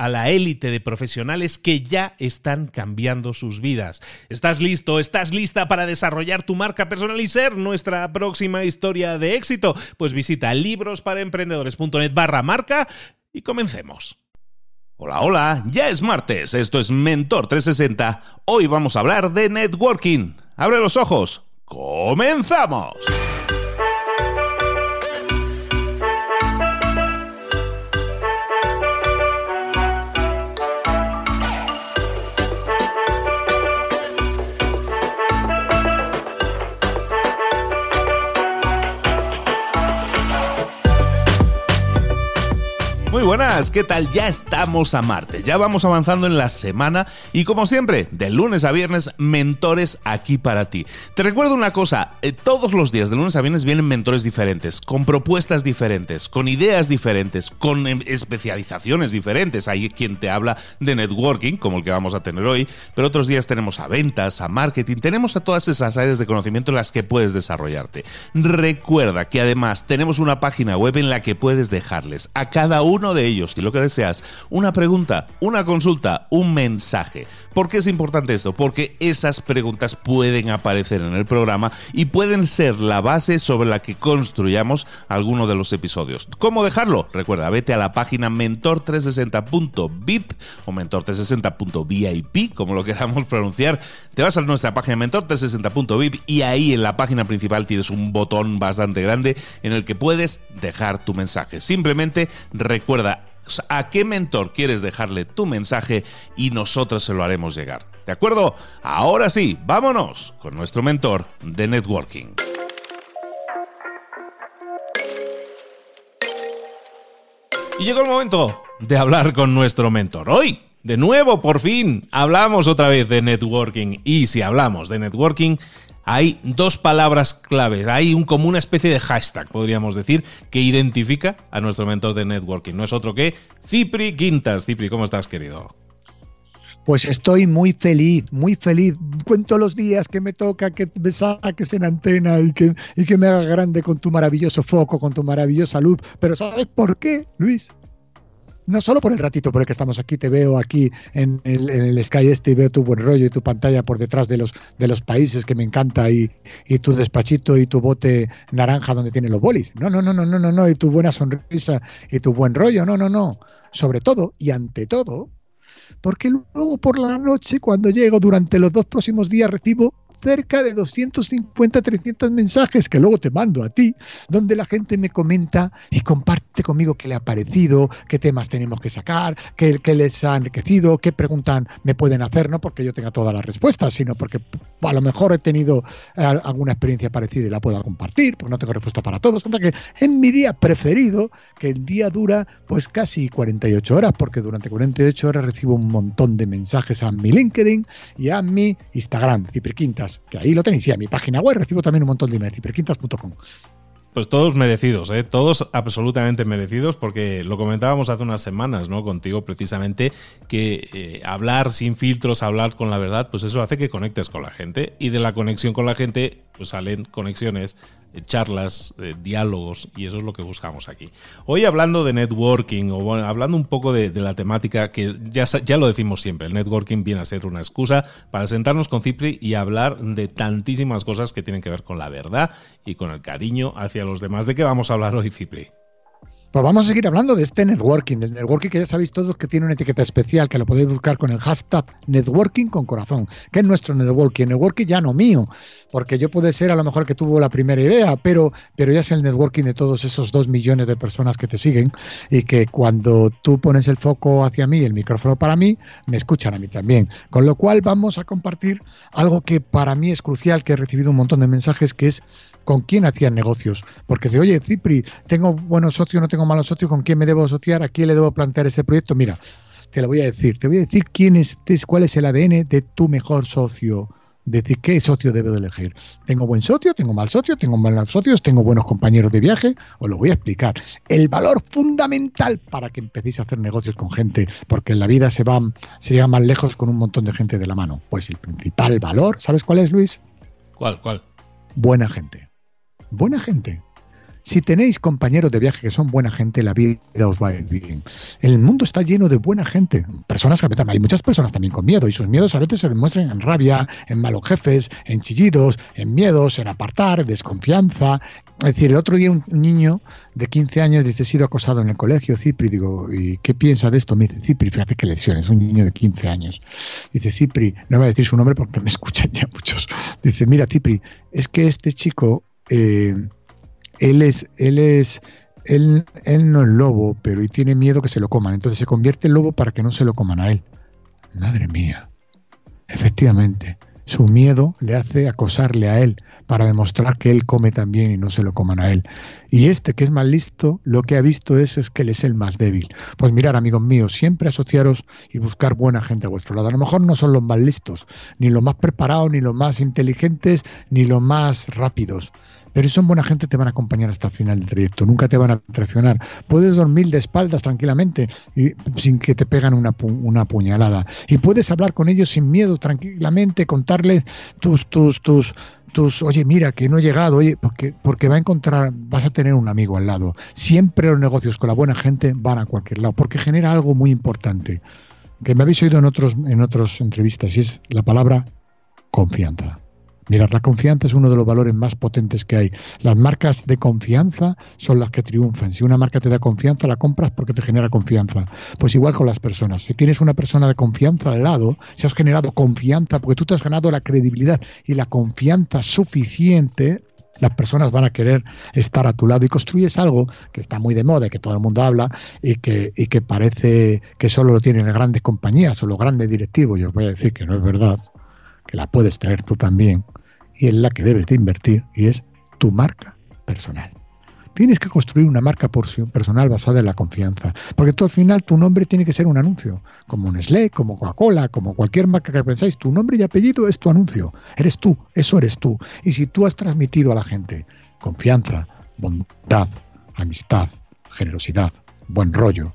a la élite de profesionales que ya están cambiando sus vidas. ¿Estás listo? ¿Estás lista para desarrollar tu marca personal y ser nuestra próxima historia de éxito? Pues visita librosparaemprendedores.net barra marca y comencemos. Hola, hola, ya es martes, esto es Mentor 360. Hoy vamos a hablar de networking. Abre los ojos, comenzamos. Muy buenas, ¿qué tal? Ya estamos a Marte, ya vamos avanzando en la semana y como siempre, de lunes a viernes, mentores aquí para ti. Te recuerdo una cosa, eh, todos los días de lunes a viernes vienen mentores diferentes, con propuestas diferentes, con ideas diferentes, con em, especializaciones diferentes. Hay quien te habla de networking, como el que vamos a tener hoy, pero otros días tenemos a ventas, a marketing, tenemos a todas esas áreas de conocimiento en las que puedes desarrollarte. Recuerda que además tenemos una página web en la que puedes dejarles a cada uno de ellos, y lo que deseas, una pregunta, una consulta, un mensaje. ¿Por qué es importante esto? Porque esas preguntas pueden aparecer en el programa y pueden ser la base sobre la que construyamos alguno de los episodios. ¿Cómo dejarlo? Recuerda, vete a la página mentor360.vip o mentor360.vip, como lo queramos pronunciar. Te vas a nuestra página mentor360.vip y ahí en la página principal tienes un botón bastante grande en el que puedes dejar tu mensaje. Simplemente recuerda a qué mentor quieres dejarle tu mensaje y nosotros se lo haremos llegar. ¿De acuerdo? Ahora sí, vámonos con nuestro mentor de networking. Y llegó el momento de hablar con nuestro mentor. Hoy, de nuevo, por fin, hablamos otra vez de networking. Y si hablamos de networking, hay dos palabras claves, hay un, como una especie de hashtag, podríamos decir, que identifica a nuestro mentor de networking. No es otro que Cipri Quintas. Cipri, ¿cómo estás, querido? Pues estoy muy feliz, muy feliz. Cuento los días que me toca que me saques en antena y que, y que me haga grande con tu maravilloso foco, con tu maravillosa luz. Pero ¿sabes por qué, Luis? No solo por el ratito por el que estamos aquí, te veo aquí en el, Sky este y veo tu buen rollo y tu pantalla por detrás de los, de los países que me encanta y, y tu despachito y tu bote naranja donde tienen los bolis. No, no, no, no, no, no, no, y tu buena sonrisa y tu buen rollo. No, no, no. Sobre todo y ante todo, porque luego por la noche, cuando llego durante los dos próximos días, recibo cerca de 250, 300 mensajes que luego te mando a ti, donde la gente me comenta y comparte conmigo qué le ha parecido, qué temas tenemos que sacar, qué, les ha enriquecido, qué preguntas me pueden hacer, no porque yo tenga todas las respuestas, sino porque a lo mejor he tenido eh, alguna experiencia parecida y la pueda compartir, porque no tengo respuesta para todos. O que en mi día preferido, que el día dura pues casi 48 horas, porque durante 48 horas recibo un montón de mensajes a mi LinkedIn y a mi Instagram, Cipriquintas Que ahí lo tenéis, y a mi página web recibo también un montón de emails, ciperquintas.com. Pues todos merecidos, ¿eh? todos absolutamente merecidos, porque lo comentábamos hace unas semanas, ¿no? Contigo precisamente, que eh, hablar sin filtros, hablar con la verdad, pues eso hace que conectes con la gente y de la conexión con la gente, pues salen conexiones charlas, eh, diálogos, y eso es lo que buscamos aquí. Hoy hablando de networking, o hablando un poco de, la temática, que ya, ya lo decimos siempre, el networking viene a ser una excusa para sentarnos con Cipri y hablar de tantísimas cosas que tienen que ver con la verdad y con el cariño hacia los demás. ¿De qué vamos a hablar hoy, Cipri? Pues vamos a seguir hablando de este networking, del networking que ya sabéis todos que tiene una etiqueta especial, que lo podéis buscar con el hashtag networking con corazón, que es nuestro networking, networking ya no mío, porque yo puede ser a lo mejor que tuvo la primera idea, pero, pero ya es el networking de todos esos dos millones de personas que te siguen y que cuando tú pones el foco hacia mí, el micrófono para mí, me escuchan a mí también. Con lo cual vamos a compartir algo que para mí es crucial, que he recibido un montón de mensajes, que es con quién hacían negocios. Porque de, oye, Cipri, tengo buenos socios, no tengo malos socios, ¿con quién me debo asociar? ¿A quién le debo plantear ese proyecto? Mira, te lo voy a decir. Te voy a decir quién es, cuál es el ADN de tu mejor socio. Decir qué socio debo de elegir. ¿Tengo buen socio? ¿Tengo mal socio? ¿Tengo malos socios? ¿Tengo buenos compañeros de viaje? Os lo voy a explicar. El valor fundamental para que empecéis a hacer negocios con gente, porque en la vida se, va, se llega más lejos con un montón de gente de la mano. Pues el principal valor, ¿sabes cuál es, Luis? ¿Cuál? ¿Cuál? Buena gente buena gente. Si tenéis compañeros de viaje que son buena gente, la vida os va a ir bien. El mundo está lleno de buena gente. Personas que hay muchas personas también con miedo y sus miedos a veces se demuestran en rabia, en malos jefes, en chillidos, en miedos, en apartar, desconfianza. Es decir, el otro día un, niño de 15 años dice, he sido acosado en el colegio, Cipri, digo, ¿y qué piensa de esto? Me dice, Cipri, fíjate qué lesiones, un niño de 15 años. Dice, Cipri, no voy a decir su nombre porque me escuchan ya muchos. Dice, mira, Cipri, es que este chico eh, él es, él es, él, él no es lobo, pero y tiene miedo que se lo coman. Entonces se convierte en lobo para que no se lo coman a él. Madre mía. Efectivamente, su miedo le hace acosarle a él para demostrar que él come también y no se lo coman a él. Y este que es más listo, lo que ha visto es, es que él es el más débil. Pues mirar, amigos míos, siempre asociaros y buscar buena gente a vuestro lado. A lo mejor no son los más listos, ni los más preparados, ni los más inteligentes, ni los más rápidos pero si son buena gente te van a acompañar hasta el final del trayecto, nunca te van a traicionar. Puedes dormir de espaldas tranquilamente y, sin que te pegan una, una puñalada. Y puedes hablar con ellos sin miedo, tranquilamente, contarles tus, tus, tus, tus, oye, mira, que no he llegado, oye, porque, porque va a encontrar, vas a tener un amigo al lado. Siempre los negocios con la buena gente van a cualquier lado, porque genera algo muy importante, que me habéis oído en en otras entrevistas, y es la palabra confianza. Mirad, la confianza es uno de los valores más potentes que hay. Las marcas de confianza son las que triunfan. Si una marca te da confianza, la compras porque te genera confianza. Pues igual con las personas. Si tienes una persona de confianza al lado, si has generado confianza, porque tú te has ganado la credibilidad y la confianza suficiente, las personas van a querer estar a tu lado y construyes algo que está muy de moda y que todo el mundo habla y que, y que parece que solo lo tienen las grandes compañías o los grandes directivos. Yo os voy a decir que no es verdad, que la puedes traer tú también y en la que debes de invertir y es tu marca personal. Tienes que construir una marca personal basada en la confianza, porque tú al final tu nombre tiene que ser un anuncio, como Nestlé, como Coca-Cola, como cualquier marca que pensáis, tu nombre y apellido es tu anuncio, eres tú, eso eres tú. Y si tú has transmitido a la gente confianza, bondad, amistad, generosidad, buen rollo,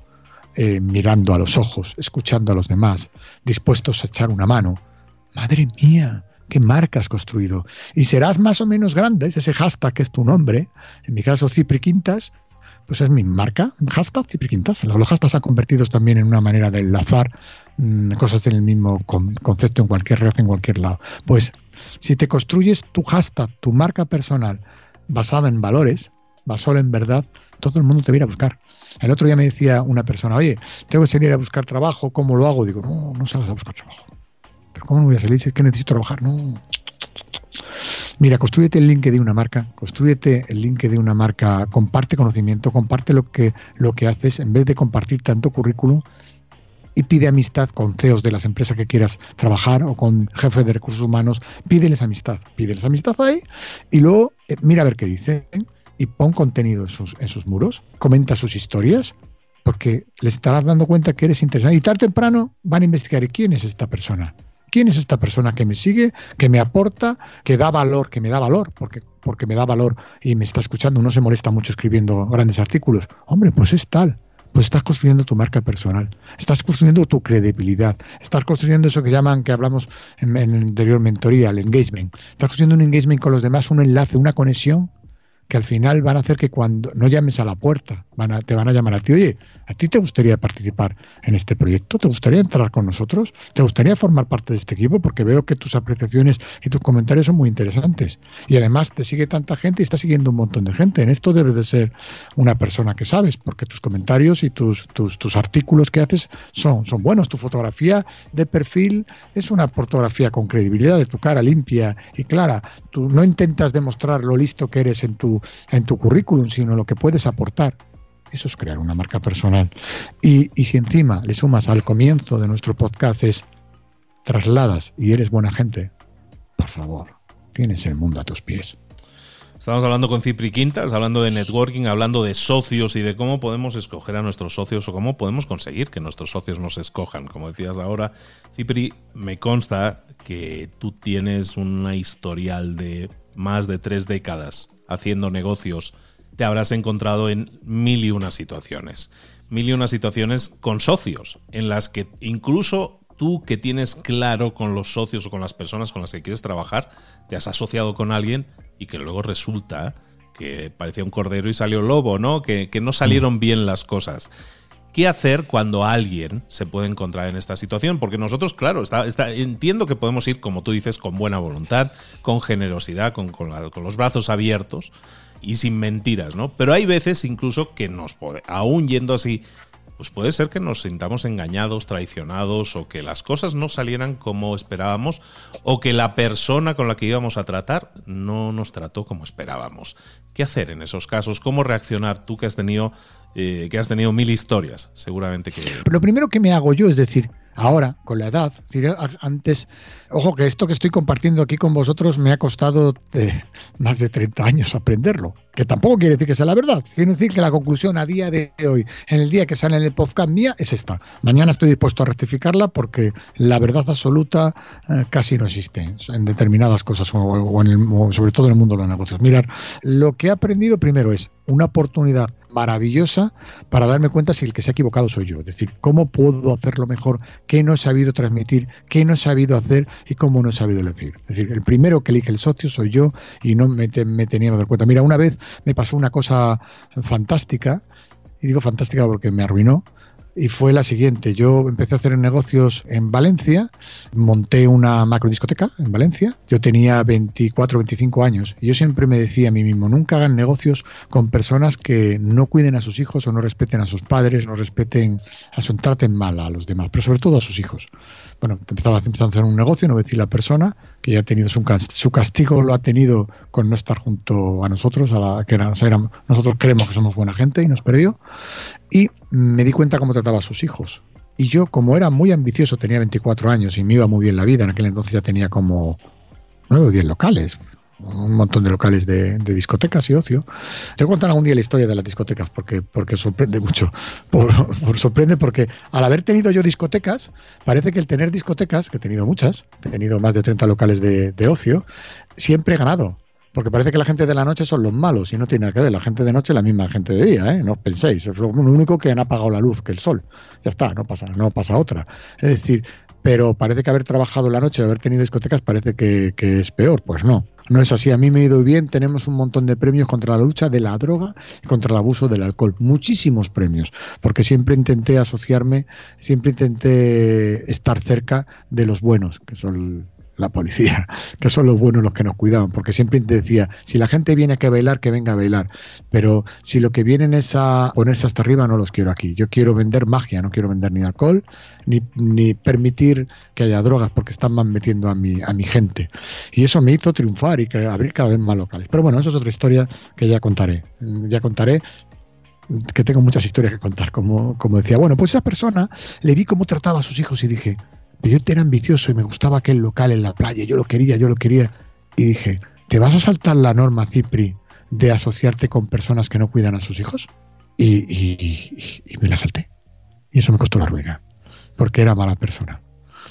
eh, mirando a los ojos, escuchando a los demás, dispuestos a echar una mano, madre mía, qué marca has construido. Y serás más o menos grande, ese hashtag que es tu nombre, en mi caso Cipri Quintas, pues es mi marca, hashtag Cipri Quintas. Los hashtags han convertido también en una manera de enlazar mm, cosas en el mismo concepto en cualquier red, en cualquier lado. Pues si te construyes tu hashtag, tu marca personal, basada en valores, basada en verdad, todo el mundo te ir a buscar. El otro día me decía una persona, oye, tengo que salir a buscar trabajo, ¿cómo lo hago? Digo, no, no salgas a buscar trabajo. ¿Pero cómo no voy a salir si es que necesito trabajar? No. Mira, construyete el link de una marca, construyete el link de una marca, comparte conocimiento, comparte lo que, lo que haces, en vez de compartir tanto currículum, y pide amistad con CEOs de las empresas que quieras trabajar o con jefes de recursos humanos, pídeles amistad, pídeles amistad ahí y luego eh, mira a ver qué dicen y pon contenido en sus, en sus muros, comenta sus historias, porque les estarás dando cuenta que eres interesante y tarde o temprano van a investigar quién es esta persona ¿Quién es esta persona que me sigue, que me aporta, que da valor, que me da valor? Porque, porque me da valor y me está escuchando, no se molesta mucho escribiendo grandes artículos. Hombre, pues es tal pues estás construyendo tu marca personal, estás construyendo tu credibilidad, estás construyendo eso que llaman, que hablamos en, en anterior mentoría, el engagement. Estás construyendo un engagement con los demás, un enlace, una conexión que al final van a hacer que cuando no llames a la puerta, van a, te van a llamar a ti, oye, ¿a ti te gustaría participar en este proyecto? ¿Te gustaría entrar con nosotros? ¿Te gustaría formar parte de este equipo? Porque veo que tus apreciaciones y tus comentarios son muy interesantes. Y además te sigue tanta gente y está siguiendo un montón de gente. En esto debes de ser una persona que sabes, porque tus comentarios y tus, tus, tus artículos que haces son, son buenos. Tu fotografía de perfil es una fotografía con credibilidad, de tu cara limpia y clara. Tú no intentas demostrar lo listo que eres en tu en tu currículum, sino lo que puedes aportar. Eso es crear una marca personal. Y, y si encima le sumas al comienzo de nuestro podcast es trasladas y eres buena gente, por favor, tienes el mundo a tus pies. Estamos hablando con Cipri Quintas, hablando de networking, hablando de socios y de cómo podemos escoger a nuestros socios o cómo podemos conseguir que nuestros socios nos escojan. Como decías ahora, Cipri, me consta que tú tienes una historial de más de tres décadas haciendo negocios, te habrás encontrado en mil y una situaciones. Mil y una situaciones con socios, en las que incluso tú que tienes claro con los socios o con las personas con las que quieres trabajar, te has asociado con alguien y que luego resulta que parecía un cordero y salió lobo, ¿no? Que, que no salieron bien las cosas. ¿Qué hacer cuando alguien se puede encontrar en esta situación? Porque nosotros, claro, está, entiendo que podemos ir, como tú dices, con buena voluntad, con generosidad, con, los brazos abiertos y sin mentiras, ¿no? Pero hay veces incluso que nos puede, aún yendo así, pues puede ser que nos sintamos engañados, traicionados o que las cosas no salieran como esperábamos o que la persona con la que íbamos a tratar no nos trató como esperábamos. ¿Qué hacer en esos casos? ¿Cómo reaccionar tú que has tenido eh, que has tenido mil historias, seguramente que... Lo primero que me hago yo es decir, ahora, con la edad, antes, ojo que esto que estoy compartiendo aquí con vosotros me ha costado eh, más de 30 años aprenderlo, que tampoco quiere decir que sea la verdad, quiere decir que la conclusión a día de hoy, en el día que sale en el podcast mía, es esta. Mañana estoy dispuesto a rectificarla porque la verdad absoluta eh, casi no existe en determinadas cosas, o, sobre todo en el mundo de los negocios. Mirar, lo que he aprendido primero es una oportunidad maravillosa para darme cuenta si el que se ha equivocado soy yo. Es decir, cómo puedo hacerlo mejor, qué no he sabido transmitir, qué no he sabido hacer y cómo no he sabido decir. Es decir, el primero que elige el socio soy yo y no me, me tenía que dar cuenta. Mira, una vez me pasó una cosa fantástica, y digo fantástica porque me arruinó, y fue la siguiente. Yo empecé a hacer negocios en Valencia, monté una macrodiscoteca en Valencia. Yo tenía 24, 25 años y yo siempre me decía a mí mismo, nunca hagan negocios con personas que no cuiden a sus hijos o no respeten a sus padres, no respeten, a su, traten mal a los demás, pero sobre todo a sus hijos. Bueno, empezaba, a hacer un negocio, no voy a decir la persona, que ya ha tenido su, su castigo, lo ha tenido con no estar junto a nosotros, a la, que era, nosotros creemos que somos buena gente y nos perdió. Y me di cuenta cómo trataba a sus hijos. Y yo, como era muy ambicioso, tenía 24 años y me iba muy bien la vida, en aquel entonces ya tenía como 9 o 10 locales, un montón de locales de, discotecas y ocio. Te voy a contar algún día la historia de las discotecas porque, porque sorprende mucho. Por, sorprende porque al haber tenido yo discotecas, parece que el tener discotecas, que he tenido muchas, he tenido más de 30 locales de, de ocio, siempre he ganado. Porque parece que la gente de la noche son los malos y no tiene nada que ver. La gente de noche es la misma gente de día, ¿eh? No os penséis. Es lo único que han apagado la luz que el sol. Ya está, no pasa, no pasa otra. Es decir, pero parece que haber trabajado la noche, haber tenido discotecas, parece que, es peor. Pues no, no es así. A mí me ha ido bien. Tenemos un montón de premios contra la lucha de la droga y contra el abuso del alcohol. Muchísimos premios. Porque siempre intenté asociarme, siempre intenté estar cerca de los buenos, que son la policía, que son los buenos los que nos cuidaban, porque siempre decía, si la gente viene a bailar, que venga a bailar, pero si lo que vienen es a ponerse hasta arriba, no los quiero aquí. Yo quiero vender magia, no quiero vender ni alcohol, ni, ni permitir que haya drogas, porque están más metiendo a mi, a mi gente. Y eso me hizo triunfar y abrir cada vez más locales. Pero bueno, eso es otra historia que ya contaré. Ya contaré que tengo muchas historias que contar, como, como decía, bueno, pues esa persona le vi cómo trataba a sus hijos y dije, yo era ambicioso y me gustaba aquel local en la playa, yo lo quería, yo lo quería. Y dije, ¿te vas a saltar la norma, Cipri, de asociarte con personas que no cuidan a sus hijos? Y, me la salté. Y eso me costó la ruina, porque era mala persona.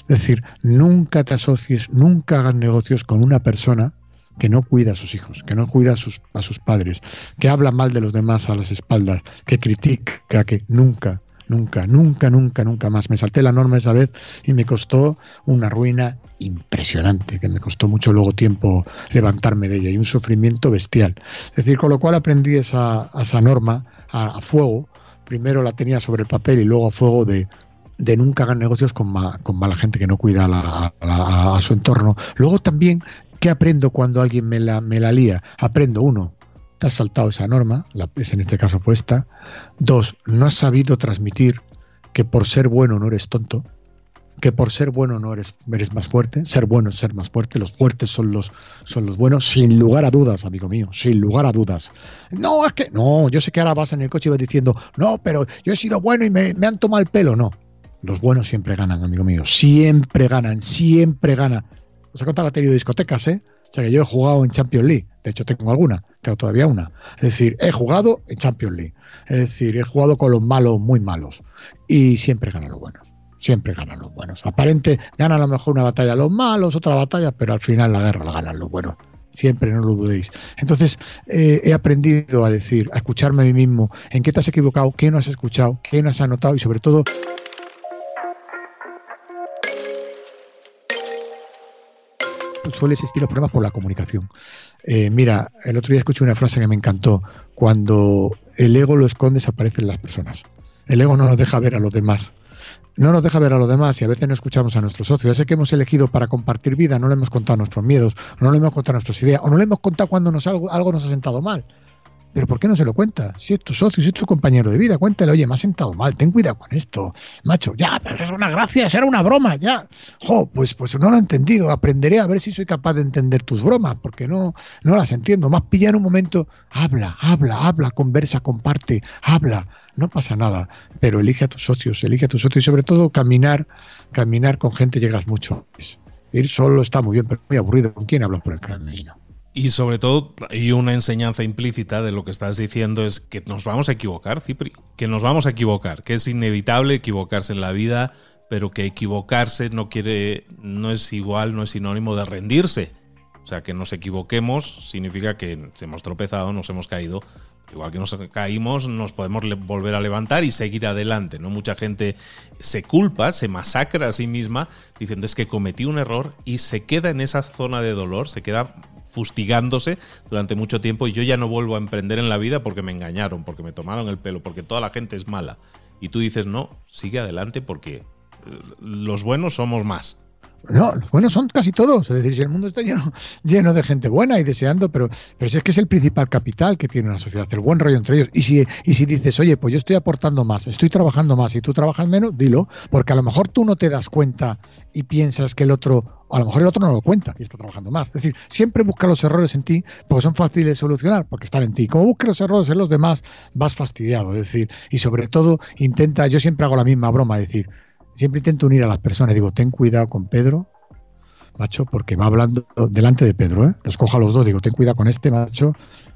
Es decir, nunca te asocies, nunca hagas negocios con una persona que no cuida a sus hijos, que no cuida a sus, a sus padres, que habla mal de los demás a las espaldas, que critica, que nunca, nunca, nunca, nunca, nunca más. Me salté la norma esa vez y me costó una ruina impresionante, que me costó mucho luego tiempo levantarme de ella y un sufrimiento bestial. Es decir, con lo cual aprendí esa, esa norma a, fuego. Primero la tenía sobre el papel y luego a fuego de, de nunca hagan negocios con, con mala gente que no cuida a, su entorno. Luego también ¿Qué aprendo cuando alguien me la, me la lía? Aprendo, uno, te has saltado esa norma, la, en este caso fue esta. Dos, no has sabido transmitir que por ser bueno no eres tonto, que por ser bueno no eres, eres más fuerte. Ser bueno es ser más fuerte. Los fuertes son los, son los buenos, sin lugar a dudas, amigo mío, sin lugar a dudas. No, es que, no, yo sé que ahora vas en el coche y vas diciendo, no, pero yo he sido bueno y me, han tomado el pelo. No, los buenos siempre ganan, amigo mío, siempre ganan, siempre ganan. Os he contado la teoría de discotecas, ¿eh? O sea que yo he jugado en Champions League. De hecho, tengo alguna, tengo todavía una. Es decir, he jugado en Champions League. Es decir, he jugado con los malos muy malos. Y siempre ganan los buenos. Siempre ganan los buenos. Aparente, ganan a lo mejor una batalla los malos, otra batalla, pero al final la guerra la ganan los buenos. Siempre, no lo dudéis. Entonces, eh, he aprendido a decir, a escucharme a mí mismo, en qué te has equivocado, qué no has escuchado, qué no has anotado y sobre todo suele existir los problemas por la comunicación. Eh, mira, el otro día escuché una frase que me encantó. Cuando el ego lo escondes, aparecen las personas. El ego no nos deja ver a los demás. No nos deja ver a los demás y a veces no escuchamos a nuestros socios. Ese que hemos elegido para compartir vida, no le hemos contado nuestros miedos, no le hemos contado nuestras ideas, o no le hemos contado cuando nos algo, algo nos ha sentado mal. Pero ¿por qué no se lo cuenta? Si es tu socio, si es tu compañero de vida, cuéntale, oye, me has sentado mal, ten cuidado con esto. Macho, ya, pero es una gracia, era una broma, ya. Jo, pues, pues no lo he entendido, aprenderé a ver si soy capaz de entender tus bromas, porque no, no las entiendo. Más pilla en un momento, habla, habla, habla, conversa, comparte, habla. No pasa nada, pero elige a tus socios, elige a tus socios y sobre todo caminar, caminar con gente llegas mucho. Ir solo está muy bien, pero muy aburrido. ¿Con quién hablas por el camino? Y sobre todo, y una enseñanza implícita de lo que estás diciendo es que nos vamos a equivocar, Cipri, que nos vamos a equivocar, que es inevitable equivocarse en la vida, pero que equivocarse no quiere, no es igual, no es sinónimo de rendirse. O sea, que nos equivoquemos significa que hemos tropezado, nos hemos caído. Igual que nos caímos, nos podemos volver a levantar y seguir adelante. ¿no? Mucha gente se culpa, se masacra a sí misma diciendo es que cometí un error y se queda en esa zona de dolor, se queda fustigándose durante mucho tiempo y yo ya no vuelvo a emprender en la vida porque me engañaron, porque me tomaron el pelo, porque toda la gente es mala. Y tú dices, no, sigue adelante porque eh, los buenos somos más. No, los buenos son casi todos. Es decir, si el mundo está lleno, lleno de gente buena y deseando, pero, pero si es que es el principal capital que tiene una sociedad, el buen rollo entre ellos. Y si, y si dices, oye, pues yo estoy aportando más, estoy trabajando más y tú trabajas menos, dilo, porque a lo mejor tú no te das cuenta y piensas que el otro, a lo mejor el otro no lo cuenta y está trabajando más. Es decir, siempre busca los errores en ti porque son fáciles de solucionar, porque están en ti. Como busques los errores en los demás, vas fastidiado. Es decir, y sobre todo intenta, yo siempre hago la misma broma, es decir, siempre intento unir a las personas. Digo, ten cuidado con Pedro, macho, porque va hablando delante de Pedro, ¿eh? Los cojo a los dos, digo, ten cuidado con este, macho.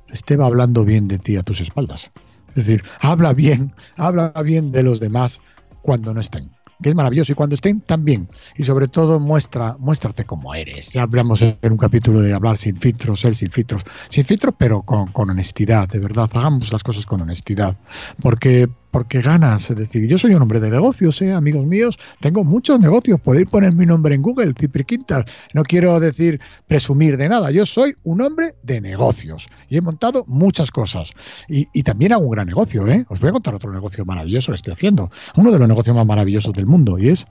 Este va hablando bien de ti a tus espaldas. Es decir, habla bien, habla bien de los demás cuando no estén que es maravilloso y cuando estén también y sobre todo muestra muéstrate como eres ya hablamos en un capítulo de hablar sin filtros ser sin filtros sin filtros pero con, con honestidad de verdad hagamos las cosas con honestidad porque porque ganas. Es decir, yo soy un hombre de negocios, ¿eh? amigos míos. Tengo muchos negocios. Podéis poner mi nombre en Google, Cipri Quintas. No quiero decir presumir de nada. Yo soy un hombre de negocios y he montado muchas cosas. Y, y también hago un gran negocio. ¿eh? Os voy a contar otro negocio maravilloso que estoy haciendo. Uno de los negocios más maravillosos del mundo y es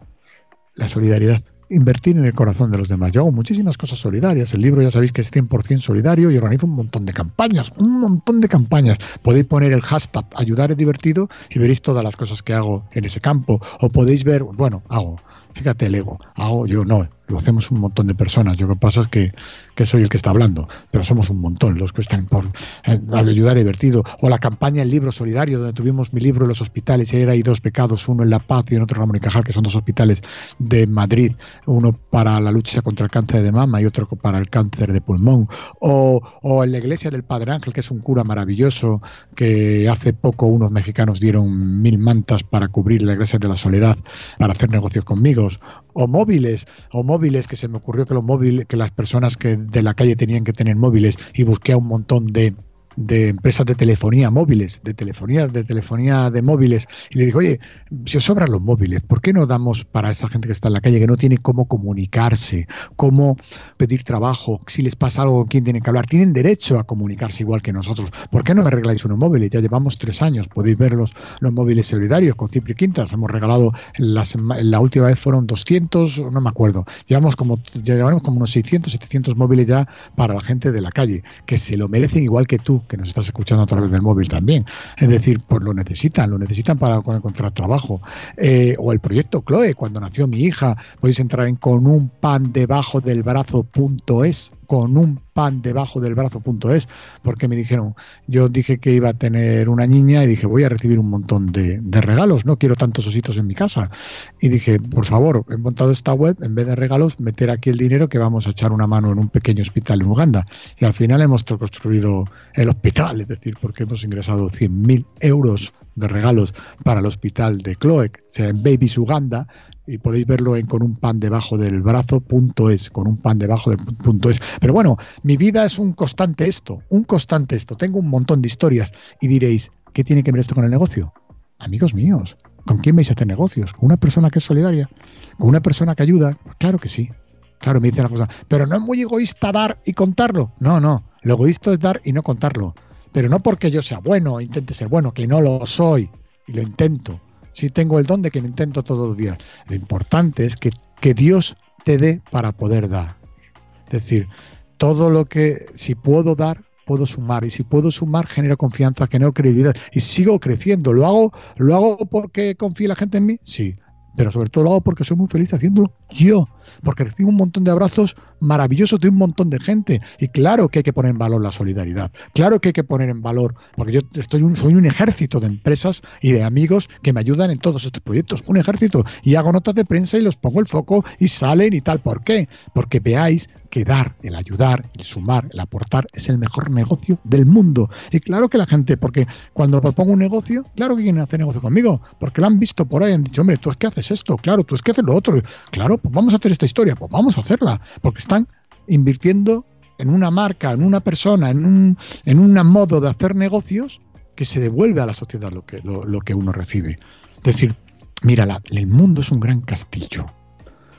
la solidaridad invertir en el corazón de los demás. Yo hago muchísimas cosas solidarias. El libro ya sabéis que es 100% solidario y organizo un montón de campañas, un montón de campañas. Podéis poner el hashtag ayudar es divertido y veréis todas las cosas que hago en ese campo. O podéis ver, bueno, hago, fíjate el ego, hago yo no, lo hacemos un montón de personas. Yo lo que pasa es que, soy el que está hablando, pero somos un montón los que están por eh, ayudar a divertido. O la campaña El Libro Solidario, donde tuvimos mi libro en los hospitales, y ahí hay dos pecados, uno en La Paz y en otro Ramón y Cajal, que son dos hospitales de Madrid, uno para la lucha contra el cáncer de mama y otro para el cáncer de pulmón. O, o en la iglesia del Padre Ángel, que es un cura maravilloso, que hace poco unos mexicanos dieron mil mantas para cubrir la iglesia de la soledad, para hacer negocios conmigo. O móviles, o móviles que se me ocurrió que los móviles, que las personas que de la calle tenían que tener móviles y busqué a un montón de de empresas de telefonía móviles, de telefonía, de telefonía de móviles, y le digo, oye, si os sobran los móviles, ¿por qué no damos para esa gente que está en la calle, que no tiene cómo comunicarse, cómo pedir trabajo, si les pasa algo, quién tiene que hablar? Tienen derecho a comunicarse igual que nosotros. ¿Por qué no me arregláis unos móviles? Ya llevamos tres años, podéis ver los, móviles solidarios con Cipri Quintas. Hemos regalado, la última vez fueron 200, no me acuerdo. Llevamos como, llevamos como unos 600, 700 móviles ya para la gente de la calle, que se lo merecen igual que tú que nos estás escuchando a través del móvil también. Es decir, pues lo necesitan, lo necesitan para encontrar trabajo. Eh, o el proyecto Chloe, cuando nació mi hija, podéis entrar en con un pan debajo del brazo.es con un pan debajo del brazo.es, porque me dijeron, yo dije que iba a tener una niña y dije, voy a recibir un montón de, regalos, no quiero tantos ositos en mi casa. Y dije, por favor, he montado esta web, en vez de regalos, meter aquí el dinero que vamos a echar una mano en un pequeño hospital en Uganda. Y al final hemos construido el hospital, es decir, porque hemos ingresado 100.000 euros de regalos para el hospital de Cloec, sea en Babies Uganda, y podéis verlo en con un pan debajo del brazo.es, con un pan debajo del punto es. Pero bueno, mi vida es un constante esto, un constante esto. Tengo un montón de historias y diréis, ¿qué tiene que ver esto con el negocio? Amigos míos, ¿con quién vais a hacer negocios? ¿Con una persona que es solidaria? ¿Con una persona que ayuda? claro que sí. Claro, me dice la cosa. Pero no es muy egoísta dar y contarlo. No, no. Lo egoísta es dar y no contarlo. Pero no porque yo sea bueno intente ser bueno, que no lo soy y lo intento si tengo el don de que lo intento todos los días. Lo importante es que, que Dios te dé para poder dar. Es decir, todo lo que, si puedo dar, puedo sumar. Y si puedo sumar, genero confianza, genero credibilidad. Y sigo creciendo. ¿Lo hago, ¿Lo hago porque confía la gente en mí? Sí. Pero sobre todo lo hago porque soy muy feliz haciéndolo yo. Porque recibo un montón de abrazos maravillosos de un montón de gente. Y claro que hay que poner en valor la solidaridad. Claro que hay que poner en valor, porque yo estoy un, soy un ejército de empresas y de amigos que me ayudan en todos estos proyectos. Un ejército. Y hago notas de prensa y los pongo el foco y salen y tal. ¿Por qué? Porque veáis que dar, el ayudar, el sumar, el aportar es el mejor negocio del mundo. Y claro que la gente, porque cuando propongo un negocio, claro que quieren hacer negocio conmigo, porque lo han visto por ahí, han dicho, hombre, tú es que haces esto, claro, tú es que haces lo otro, claro, pues vamos a hacer esta historia, pues vamos a hacerla, porque están invirtiendo en una marca, en una persona, en un, en un modo de hacer negocios que se devuelve a la sociedad lo que, lo, que uno recibe. Es decir, mira, el mundo es un gran castillo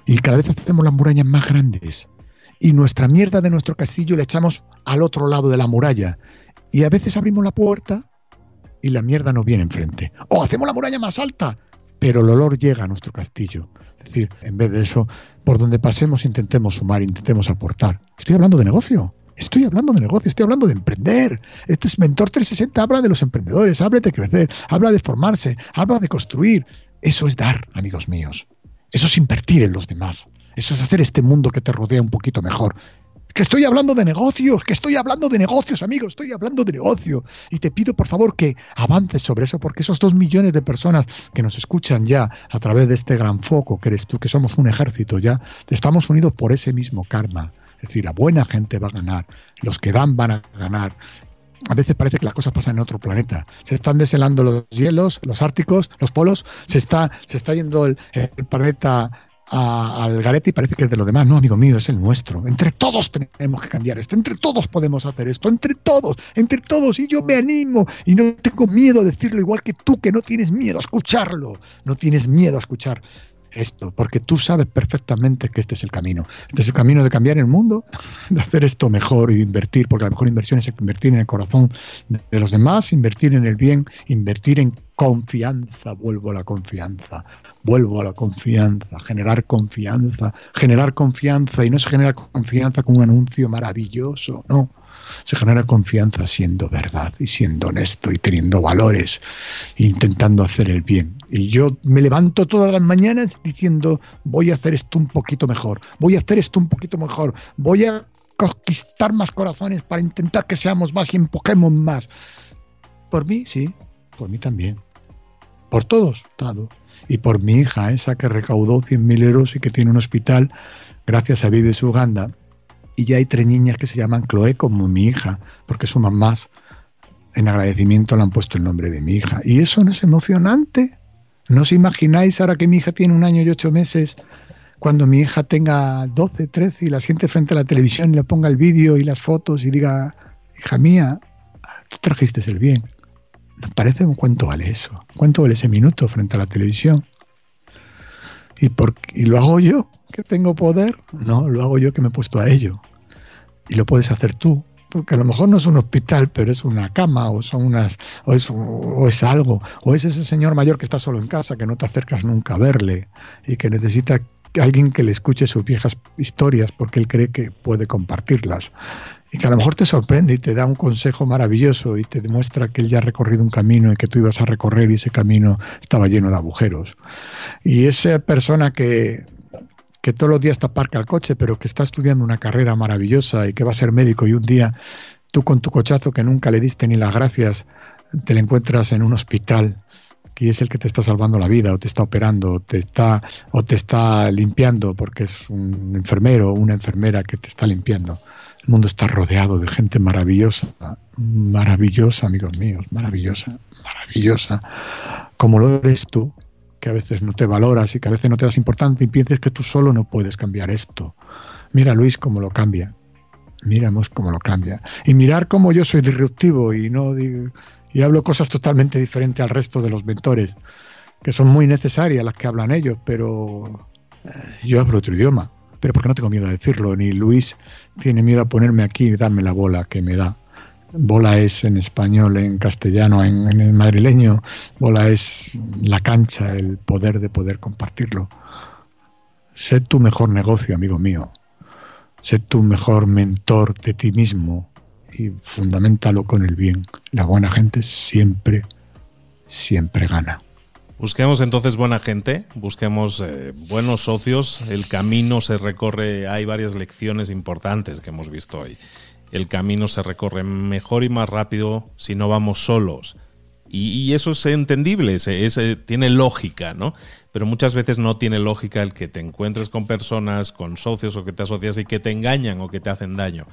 y cada vez hacemos las murallas más grandes y nuestra mierda de nuestro castillo la echamos al otro lado de la muralla y a veces abrimos la puerta y la mierda nos viene enfrente. O hacemos la muralla más alta pero el olor llega a nuestro castillo. Es decir, en vez de eso, por donde pasemos intentemos sumar, intentemos aportar. Estoy hablando de negocio. Estoy hablando de negocio, estoy hablando de emprender. Este es Mentor 360 habla de los emprendedores, habla de crecer, habla de formarse, habla de construir. Eso es dar, amigos míos. Eso es invertir en los demás. Eso es hacer este mundo que te rodea un poquito mejor. Que estoy hablando de negocios, que estoy hablando de negocios, amigos, estoy hablando de negocio. Y te pido, por favor, que avances sobre eso, porque esos dos millones de personas que nos escuchan ya a través de este gran foco que eres tú, que somos un ejército ya, estamos unidos por ese mismo karma. Es decir, la buena gente va a ganar, los que dan van a ganar. A veces parece que las cosas pasan en otro planeta. Se están deshelando los hielos, los árticos, los polos, se está, se está yendo el, el planeta al garete y parece que es de lo demás. No, amigo mío, es el nuestro. Entre todos tenemos que cambiar esto, entre todos podemos hacer esto, entre todos, entre todos. Y yo me animo y no tengo miedo a decirlo igual que tú, que no tienes miedo a escucharlo, no tienes miedo a escuchar esto, porque tú sabes perfectamente que este es el camino. Este es el camino de cambiar el mundo, de hacer esto mejor y de invertir, porque la mejor inversión es invertir en el corazón de los demás, invertir en el bien, invertir en confianza, vuelvo a la confianza, vuelvo a la confianza, generar confianza, generar confianza, y no es generar confianza con un anuncio maravilloso, no. se genera confianza siendo verdad y siendo honesto y teniendo valores, intentando hacer el bien. Y yo me levanto todas las mañanas diciendo, voy a hacer esto un poquito mejor, voy a hacer esto un poquito mejor, voy a conquistar más corazones para intentar que seamos más y empujemos más. Por mí, sí, por mí también. Por todos, todo. Y por mi hija, esa que recaudó 100.000 euros y que tiene un hospital gracias a Vives Uganda. Y ya hay tres niñas que se llaman Chloe como mi hija, porque su mamás en agradecimiento le han puesto el nombre de mi hija. Y eso no es emocionante. ¿No os imagináis ahora que mi hija tiene un año y ocho meses, cuando mi hija tenga 12, 13 y la siente frente a la televisión y le ponga el vídeo y las fotos y diga, hija mía, tú trajiste el bien? ¿Nos parece cuánto vale eso? ¿Cuánto vale ese minuto frente a la televisión? ¿Y, por, ¿Y lo hago yo, que tengo poder? No, lo hago yo que me he puesto a ello. Y lo puedes hacer tú, porque a lo mejor no es un hospital, pero es una cama o son unas o es, o es, algo, o es ese señor mayor que está solo en casa, que no te acercas nunca a verle y que necesita alguien que le escuche sus viejas historias porque él cree que puede compartirlas y que a lo mejor te sorprende y te da un consejo maravilloso y te demuestra que él ya ha recorrido un camino y que tú ibas a recorrer y ese camino estaba lleno de agujeros. Y esa persona que, que todos los días te aparca el coche, pero que está estudiando una carrera maravillosa y que va a ser médico y un día tú con tu cochazo que nunca le diste ni las gracias, te le encuentras en un hospital y es el que te está salvando la vida o te está operando o te está o te está limpiando porque es un enfermero o una enfermera que te está limpiando el mundo está rodeado de gente maravillosa, maravillosa, amigos míos, maravillosa, maravillosa, como lo eres tú, que a veces no te valoras y que a veces no te das importante y piensas que tú solo no puedes cambiar esto. Mira Luis cómo lo cambia. Miramos cómo lo cambia. Y mirar cómo yo soy disruptivo y no y hablo cosas totalmente diferentes al resto de los mentores, que son muy necesarias las que hablan ellos, pero eh, yo hablo otro idioma pero porque no tengo miedo a decirlo, ni Luis tiene miedo a ponerme aquí y darme la bola que me da. Bola es en español, en castellano, en, el madrileño. Bola es la cancha, el poder de poder compartirlo. Sé tu mejor negocio, amigo mío. Sé tu mejor mentor de ti mismo y fundamentalo con el bien. La buena gente siempre, siempre gana. Busquemos entonces buena gente, busquemos eh, buenos socios. El camino se recorre, hay varias lecciones importantes que hemos visto hoy. El camino se recorre mejor y más rápido si no vamos solos. Y, eso es entendible, tiene lógica, ¿no? Pero muchas veces no tiene lógica el que te encuentres con personas, con socios o que te asocias y que te engañan o que te hacen daño.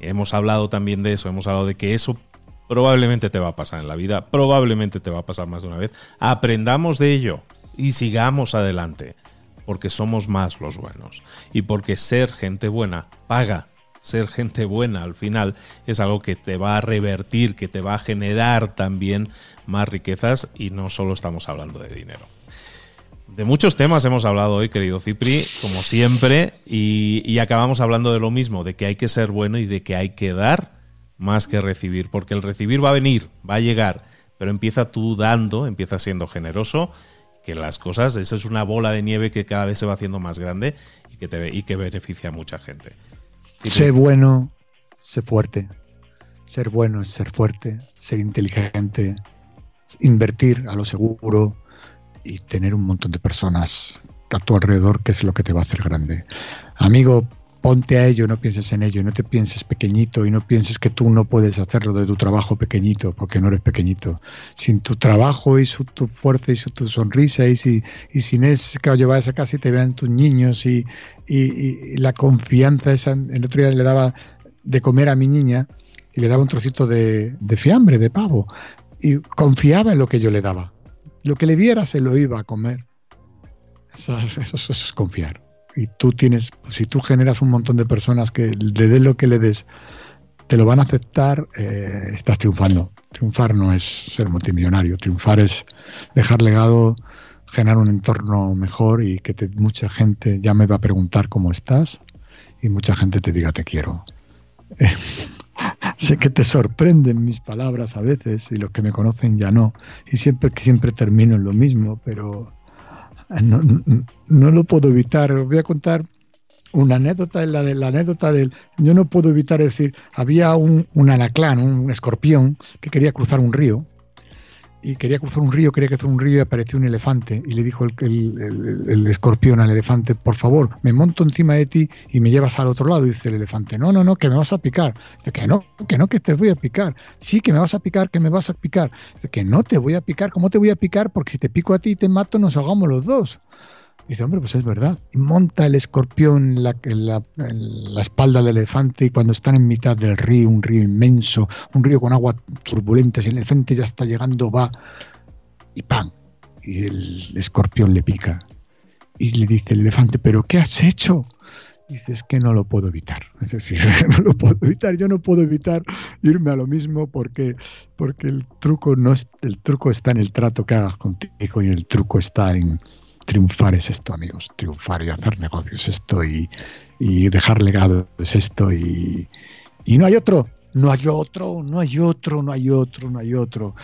Hemos hablado también de eso, hemos hablado de que eso Probablemente te va a pasar en la vida, probablemente te va a pasar más de una vez. Aprendamos de ello y sigamos adelante, porque somos más los buenos. Y porque ser gente buena paga. Ser gente buena al final es algo que te va a revertir, que te va a generar también más riquezas y no solo estamos hablando de dinero. De muchos temas hemos hablado hoy, querido Cipri, como siempre, y, y acabamos hablando de lo mismo, de que hay que ser bueno y de que hay que dar más que recibir, porque el recibir va a venir, va a llegar, pero empieza tú dando, empieza siendo generoso, que las cosas, esa es una bola de nieve que cada vez se va haciendo más grande y que, te, y que beneficia a mucha gente. Sé bueno, sé fuerte. Ser bueno es ser fuerte, ser inteligente, invertir a lo seguro y tener un montón de personas a tu alrededor que es lo que te va a hacer grande. Amigo, ponte a ello, no pienses en ello, no te pienses pequeñito y no pienses que tú no puedes hacerlo de tu trabajo pequeñito, porque no eres pequeñito. Sin tu trabajo y su, tu fuerza y su, tu sonrisa y, si, y sin ese que llevas a casa y te vean tus niños y, y, la confianza esa, el otro día le daba de comer a mi niña y le daba un trocito de, de fiambre, de pavo, y confiaba en lo que yo le daba. Lo que le diera se lo iba a comer. eso es confiar y tú tienes, si tú generas un montón de personas que le des lo que le des, te lo van a aceptar, eh, estás triunfando. Triunfar no es ser multimillonario, triunfar es dejar legado, generar un entorno mejor y que mucha gente ya me va a preguntar cómo estás y mucha gente te diga te quiero. sé que te sorprenden mis palabras a veces y los que me conocen ya no. Y siempre siempre termino en lo mismo, pero no, lo puedo evitar. Os voy a contar una anécdota la de la anécdota del yo no puedo evitar decir había un, un alaclán un escorpión que quería cruzar un río y quería cruzar un río, quería cruzar un río y apareció un elefante y le dijo el, el, escorpión al elefante, por favor, me monto encima de ti y me llevas al otro lado. Dice el elefante, no, no, no, que me vas a picar. Dice, que no, que no, que te voy a picar. Sí, que me vas a picar, que me vas a picar. Dice, que no te voy a picar, ¿cómo te voy a picar? Porque si te pico a ti y te mato, nos ahogamos los dos. Dice, hombre, pues es verdad. Y monta el escorpión la, la, la, espalda del elefante y cuando están en mitad del río, un río inmenso, un río con agua turbulenta, y el elefante ya está llegando, va y ¡pam! Y el escorpión le pica. Y le dice el elefante, ¿pero qué has hecho? dice, es que no lo puedo evitar. Es decir, no lo puedo evitar. Yo no puedo evitar irme a lo mismo porque, porque el, truco no el truco está en el trato que hagas contigo y el truco está en triunfar es esto, amigos. Triunfar y hacer negocios es esto y, y dejar legado es esto y, y no hay otro. No hay otro, no hay otro, no hay otro, no hay otro.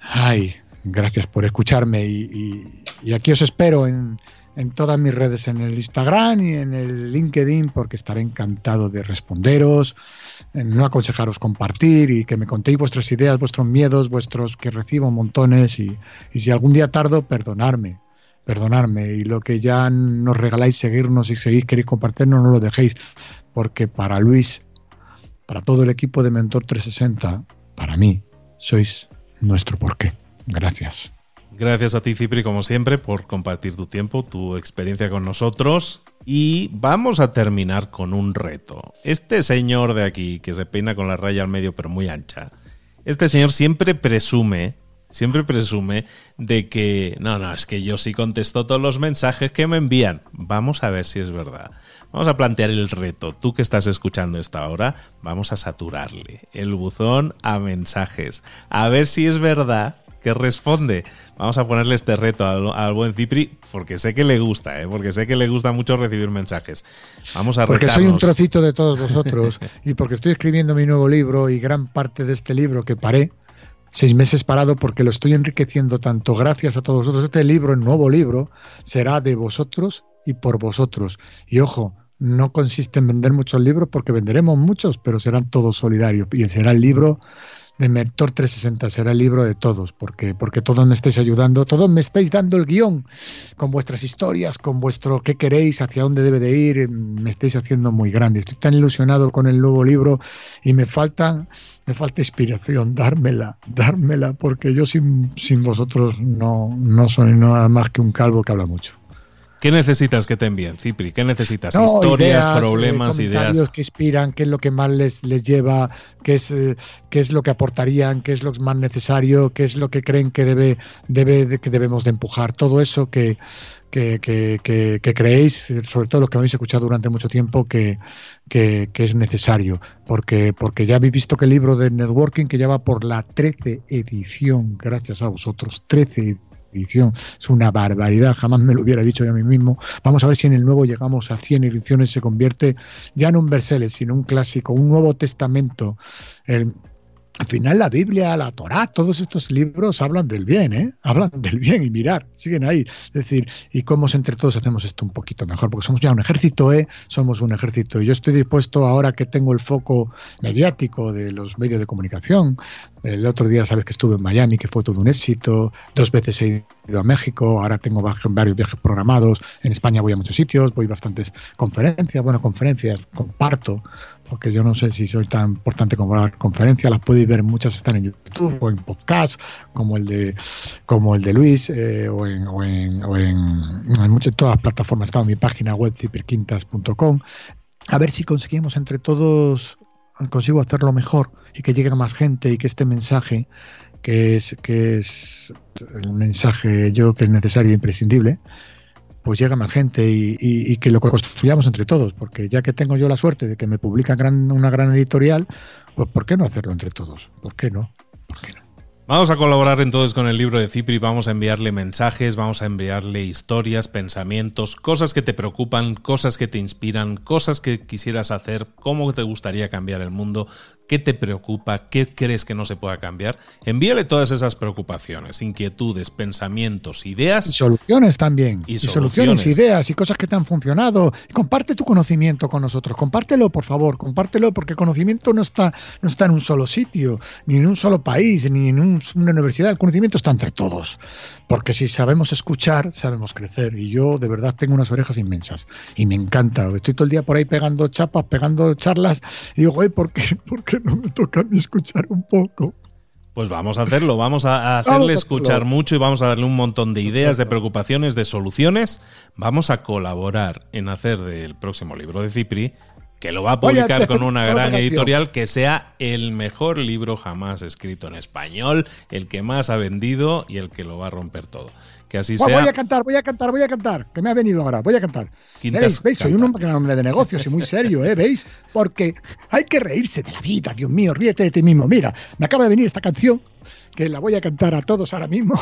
Ay, gracias por escucharme y, y, y aquí os espero en, en, todas mis redes, en el Instagram y en el LinkedIn, porque estaré encantado de responderos, en no aconsejaros compartir y que me contéis vuestras ideas, vuestros miedos, vuestros que recibo montones y, y si algún día tardo, perdonarme perdonarme y lo que ya nos regaláis seguirnos y seguís queréis compartirnos no lo dejéis porque para Luis para todo el equipo de Mentor 360 para mí sois nuestro porqué. Gracias. Gracias a ti Cipri como siempre por compartir tu tiempo tu experiencia con nosotros. Y vamos a terminar con un reto. Este señor de aquí que se peina con la raya al medio pero muy ancha. Este señor siempre presume siempre presume de que, no, no, es que yo sí contesto todos los mensajes que me envían. Vamos a ver si es verdad. Vamos a plantear el reto. Tú que estás escuchando esta hora, vamos a saturarle el buzón a mensajes. A ver si es verdad que responde. Vamos a ponerle este reto al, al, buen Cipri porque sé que le gusta, ¿eh? porque sé que le gusta mucho recibir mensajes. Vamos a Porque retarnos. soy un trocito de todos vosotros y porque estoy escribiendo mi nuevo libro y gran parte de este libro que paré seis meses parado porque lo estoy enriqueciendo tanto gracias a todos vosotros. Este libro, el nuevo libro, será de vosotros y por vosotros. Y ojo, no consiste en vender muchos libros porque venderemos muchos, pero serán todos solidarios. Y será el libro de Mentor 360 será el libro de todos, porque, porque todos me estáis ayudando, todos me estáis dando el guion con vuestras historias, con vuestro qué queréis, hacia dónde debe de ir, me estáis haciendo muy grande. Estoy tan ilusionado con el nuevo libro y me falta, me falta inspiración, dármela, dármela, porque yo sin, sin vosotros no, no soy nada más que un calvo que habla mucho. ¿Qué necesitas que te envíen, Cipri? ¿Qué necesitas? No, Historias, ideas, problemas, eh, ideas. que inspiran, qué es lo que más les, les lleva, qué es, eh, qué es lo que aportarían, qué es lo más necesario, qué es lo que creen que debe, debe de, que debemos de empujar. Todo eso que, que, que, que, que, creéis, sobre todo los que habéis escuchado durante mucho tiempo, que, que, es necesario. Porque, porque ya habéis visto que el libro de networking, que ya va por la 13 edición, gracias a vosotros, 13 edición edición. Es una barbaridad, jamás me lo hubiera dicho yo a mí mismo. Vamos a ver si en el nuevo llegamos a 100 ediciones, se convierte ya no un bestseller, sino un clásico, un nuevo testamento. El, al final la Biblia, la Torá, todos estos libros hablan del bien, ¿eh? Hablan del bien y mirar, siguen ahí. Es decir, y cómo entre todos hacemos esto un poquito mejor, porque somos ya un ejército, ¿eh? Somos un ejército. Yo estoy dispuesto, ahora que tengo el foco mediático de los medios de comunicación, el otro día sabes que estuve en Miami, que fue todo un éxito, dos veces he ido a México, ahora tengo varios viajes programados, en España voy a muchos sitios, voy a bastantes conferencias, bueno, conferencias, comparto porque yo no sé si soy tan importante como la conferencia, las podéis ver, muchas están en YouTube o en podcast, como el de como el de Luis, eh, o en, o en, o muchas, todas las plataformas, está en mi página web ciperquintas.com, a ver si conseguimos entre todos, consigo hacerlo mejor y que llegue a más gente y que este mensaje, que es, que es el mensaje yo que es necesario e imprescindible, pues llega más gente y, que lo construyamos entre todos, porque ya que tengo yo la suerte de que me publican gran, una gran editorial, pues ¿por qué no hacerlo entre todos? ¿Por qué no? ¿Por qué no? Vamos a colaborar entonces con el libro de Cipri, vamos a enviarle mensajes, vamos a enviarle historias, pensamientos, cosas que te preocupan, cosas que te inspiran, cosas que quisieras hacer, cómo te gustaría cambiar el mundo, qué te preocupa, qué crees que no se pueda cambiar. Envíale todas esas preocupaciones, inquietudes, pensamientos, ideas. Y soluciones también. Y, soluciones. ideas y cosas que te han funcionado. Comparte tu conocimiento con nosotros. Compártelo, por favor. Compártelo porque el conocimiento no está, no está en un solo sitio, ni en un solo país, ni en una universidad. El conocimiento está entre todos. Porque si sabemos escuchar, sabemos crecer. Y yo de verdad tengo unas orejas inmensas. Y me encanta. Estoy todo el día por ahí pegando chapas, pegando charlas. Y digo, ¿por qué? ¿Por qué no me toca a mí escuchar un poco? Pues vamos a hacerlo, vamos a hacerle escuchar mucho y vamos a darle un montón de ideas, de preocupaciones, de soluciones. Vamos a colaborar en hacer del próximo libro de Cipri, que lo va a publicar con una gran editorial, que sea el mejor libro jamás escrito en español, el que más ha vendido y el que lo va a romper todo. Que así sea. Voy a cantar, voy a cantar, voy a cantar, que me ha venido ahora, voy a cantar. ¿Veis? ¿Veis? Soy un hombre de negocios y muy serio, ¿eh? ¿Veis? Porque hay que reírse de la vida, Dios mío, ríete de ti mismo. Mira, me acaba de venir esta canción que la voy a cantar a todos ahora mismo.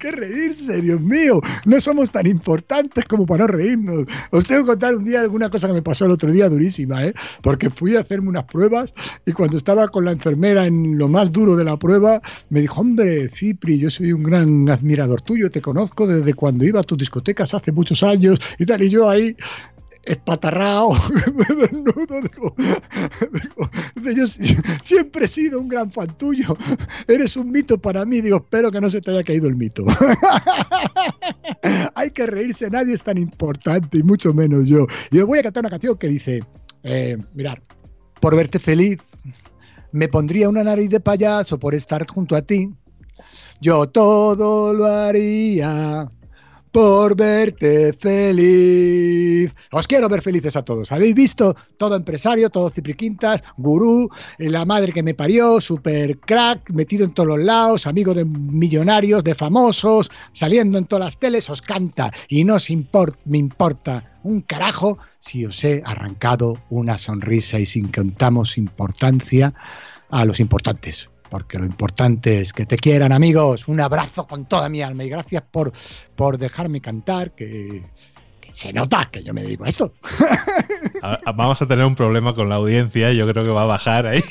¡Qué reírse, Dios mío! No somos tan importantes como para no reírnos. Os tengo que contar un día alguna cosa que me pasó el otro día durísima, ¿eh? Porque fui a hacerme unas pruebas y cuando estaba con la enfermera en lo más duro de la prueba, me dijo, hombre, Cipri, yo soy un gran admirador tuyo, te conozco desde cuando iba a tus discotecas hace muchos años y tal, y yo ahí espatarrado, desnudo, digo, yo siempre he sido un gran fan tuyo, eres un mito para mí, digo, espero que no se te haya caído el mito. Hay que reírse, nadie es tan importante y mucho menos yo. Y voy a cantar una canción que dice, eh, mirar, por verte feliz, me pondría una nariz de payaso por estar junto a ti. Yo todo lo haría por verte feliz. Os quiero ver felices a todos. ¿Habéis visto? Todo empresario, todo cipriquintas, gurú, la madre que me parió, super crack, metido en todos los lados, amigo de millonarios, de famosos, saliendo en todas las teles, os canta y no os me importa un carajo si os he arrancado una sonrisa y sin contamos importancia a los importantes porque lo importante es que te quieran, amigos. Un abrazo con toda mi alma y gracias por, por dejarme cantar, que, se nota que yo me dedico a esto. Vamos a tener un problema con la audiencia, yo creo que va a bajar ahí.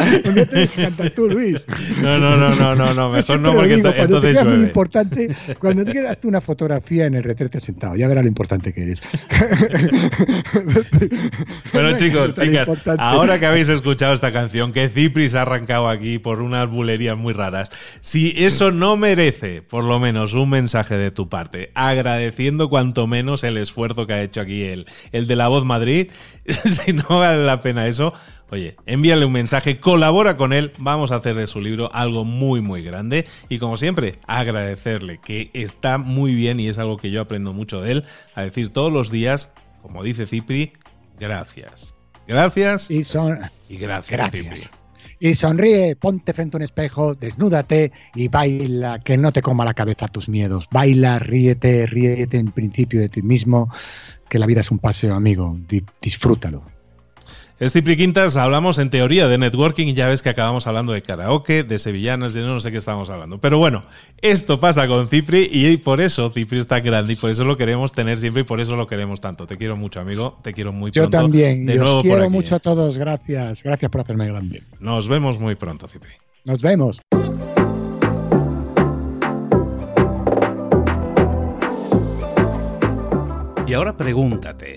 tú, Luis. No, no, no, no, no, no. mejor no, porque digo, cuando te muy importante, cuando te quedas tú una fotografía en el retrete sentado, ya verás lo importante que eres. bueno, chicos, chicas, ahora que habéis escuchado esta canción, que Cipris ha arrancado aquí por unas bulerías muy raras, si eso no merece, por lo menos, un mensaje de tu parte, agradeciendo cuanto menos el esfuerzo que ha hecho aquí el, el de la voz Madrid, si no vale la pena eso, Oye, envíale un mensaje, colabora con él, vamos a hacer de su libro algo muy muy grande y como siempre, agradecerle que está muy bien y es algo que yo aprendo mucho de él, a decir todos los días, como dice Cipri, gracias. Gracias y, son, y gracias, Cipri. Y sonríe, ponte frente a un espejo, desnúdate y baila, que no te coma la cabeza tus miedos. Baila, ríete, ríete en principio de ti mismo, que la vida es un paseo, amigo. disfrútalo. Es Cipri Quintas, hablamos en teoría de networking y ya ves que acabamos hablando de karaoke, de sevillanas, de no, sé qué estamos hablando. Pero bueno, esto pasa con Cipri y por eso Cipri está grande y por eso lo queremos tener siempre y por eso lo queremos tanto. Te quiero mucho, amigo. Te quiero muy Yo también. De os quiero mucho a todos. Gracias. Gracias por hacerme grande. Nos vemos muy pronto, Cipri. Nos vemos. Y ahora pregúntate.